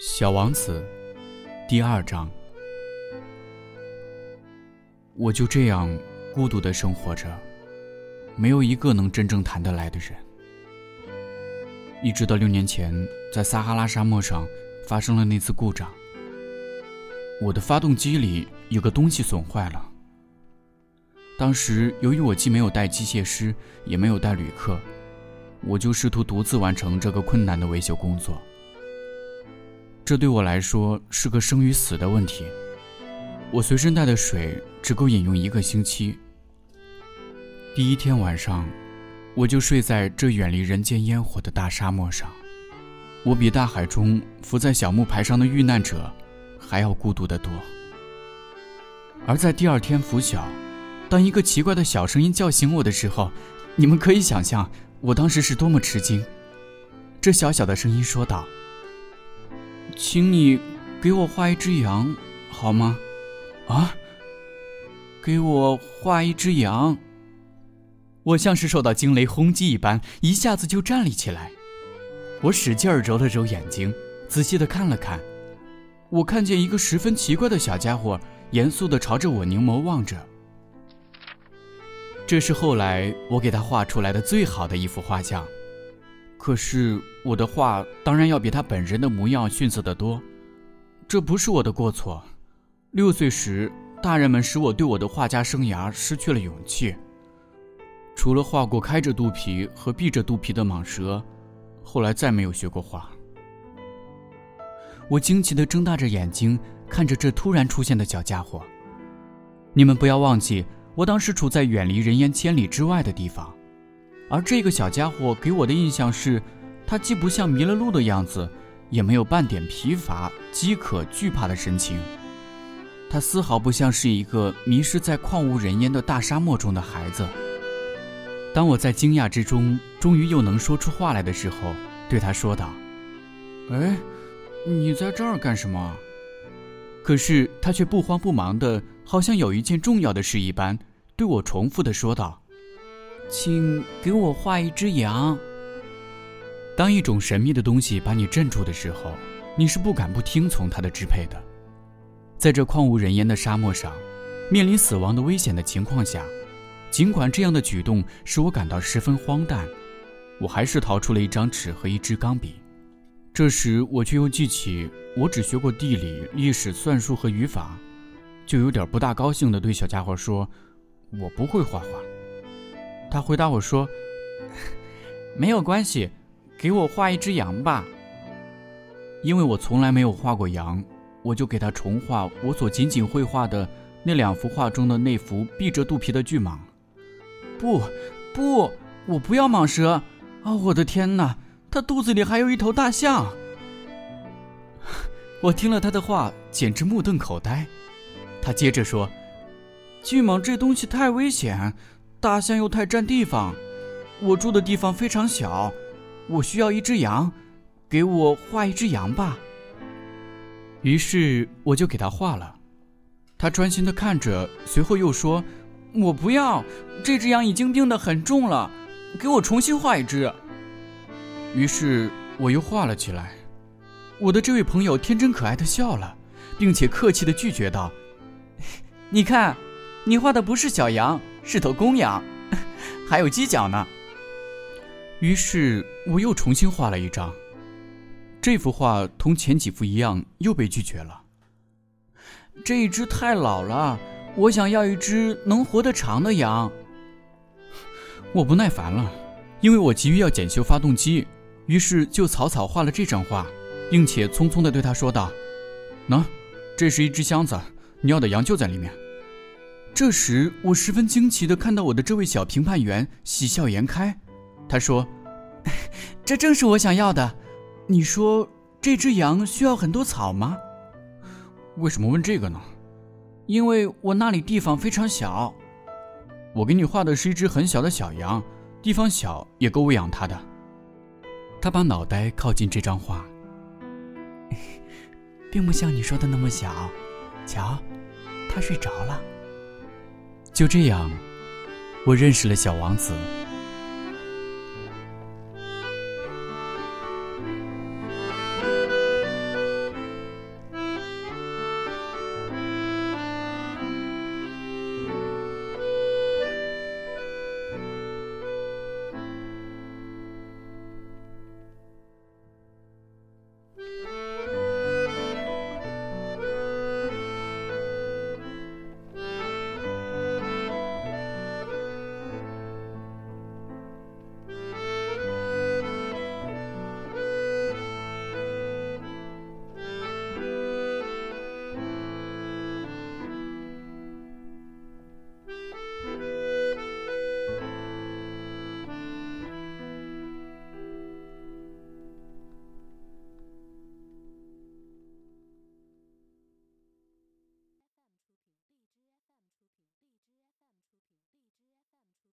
小王子，第二章。我就这样孤独的生活着，没有一个能真正谈得来的人。一直到六年前，在撒哈拉沙漠上发生了那次故障，我的发动机里有个东西损坏了。当时由于我既没有带机械师，也没有带旅客，我就试图独自完成这个困难的维修工作。这对我来说是个生与死的问题。我随身带的水只够饮用一个星期。第一天晚上，我就睡在这远离人间烟火的大沙漠上。我比大海中浮在小木牌上的遇难者还要孤独得多。而在第二天拂晓，当一个奇怪的小声音叫醒我的时候，你们可以想象我当时是多么吃惊。这小小的声音说道。请你给我画一只羊，好吗？啊，给我画一只羊。我像是受到惊雷轰击一般，一下子就站立起来。我使劲儿揉了揉眼睛，仔细的看了看。我看见一个十分奇怪的小家伙，严肃的朝着我凝眸望着。这是后来我给他画出来的最好的一幅画像。可是我的画当然要比他本人的模样逊色得多，这不是我的过错。六岁时，大人们使我对我的画家生涯失去了勇气。除了画过开着肚皮和闭着肚皮的蟒蛇，后来再没有学过画。我惊奇地睁大着眼睛看着这突然出现的小家伙。你们不要忘记，我当时处在远离人烟千里之外的地方。而这个小家伙给我的印象是，他既不像迷了路的样子，也没有半点疲乏、饥渴、惧怕的神情。他丝毫不像是一个迷失在旷无人烟的大沙漠中的孩子。当我在惊讶之中，终于又能说出话来的时候，对他说道：“哎，你在这儿干什么？”可是他却不慌不忙的，好像有一件重要的事一般，对我重复的说道。请给我画一只羊。当一种神秘的东西把你镇住的时候，你是不敢不听从它的支配的。在这旷无人烟的沙漠上，面临死亡的危险的情况下，尽管这样的举动使我感到十分荒诞，我还是掏出了一张纸和一支钢笔。这时，我却又记起我只学过地理、历史、算术和语法，就有点不大高兴地对小家伙说：“我不会画画。”他回答我说：“没有关系，给我画一只羊吧。”因为我从来没有画过羊，我就给他重画我所仅仅绘画的那两幅画中的那幅闭着肚皮的巨蟒。不，不，我不要蟒蛇！啊，我的天哪，它肚子里还有一头大象！我听了他的话，简直目瞪口呆。他接着说：“巨蟒这东西太危险。”大象又太占地方，我住的地方非常小，我需要一只羊，给我画一只羊吧。于是我就给他画了，他专心的看着，随后又说：“我不要，这只羊已经病得很重了，给我重新画一只。”于是我又画了起来。我的这位朋友天真可爱的笑了，并且客气的拒绝道：“你看，你画的不是小羊。”是头公羊，还有犄角呢。于是我又重新画了一张，这幅画同前几幅一样，又被拒绝了。这一只太老了，我想要一只能活得长的羊。我不耐烦了，因为我急于要检修发动机，于是就草草画了这张画，并且匆匆地对他说道：“喏，这是一只箱子，你要的羊就在里面。”这时，我十分惊奇地看到我的这位小评判员喜笑颜开。他说：“ 这正是我想要的。你说这只羊需要很多草吗？为什么问这个呢？因为我那里地方非常小。我给你画的是一只很小的小羊，地方小也够喂养它的。”他把脑袋靠近这张画，并不像你说的那么小。瞧，它睡着了。就这样，我认识了小王子。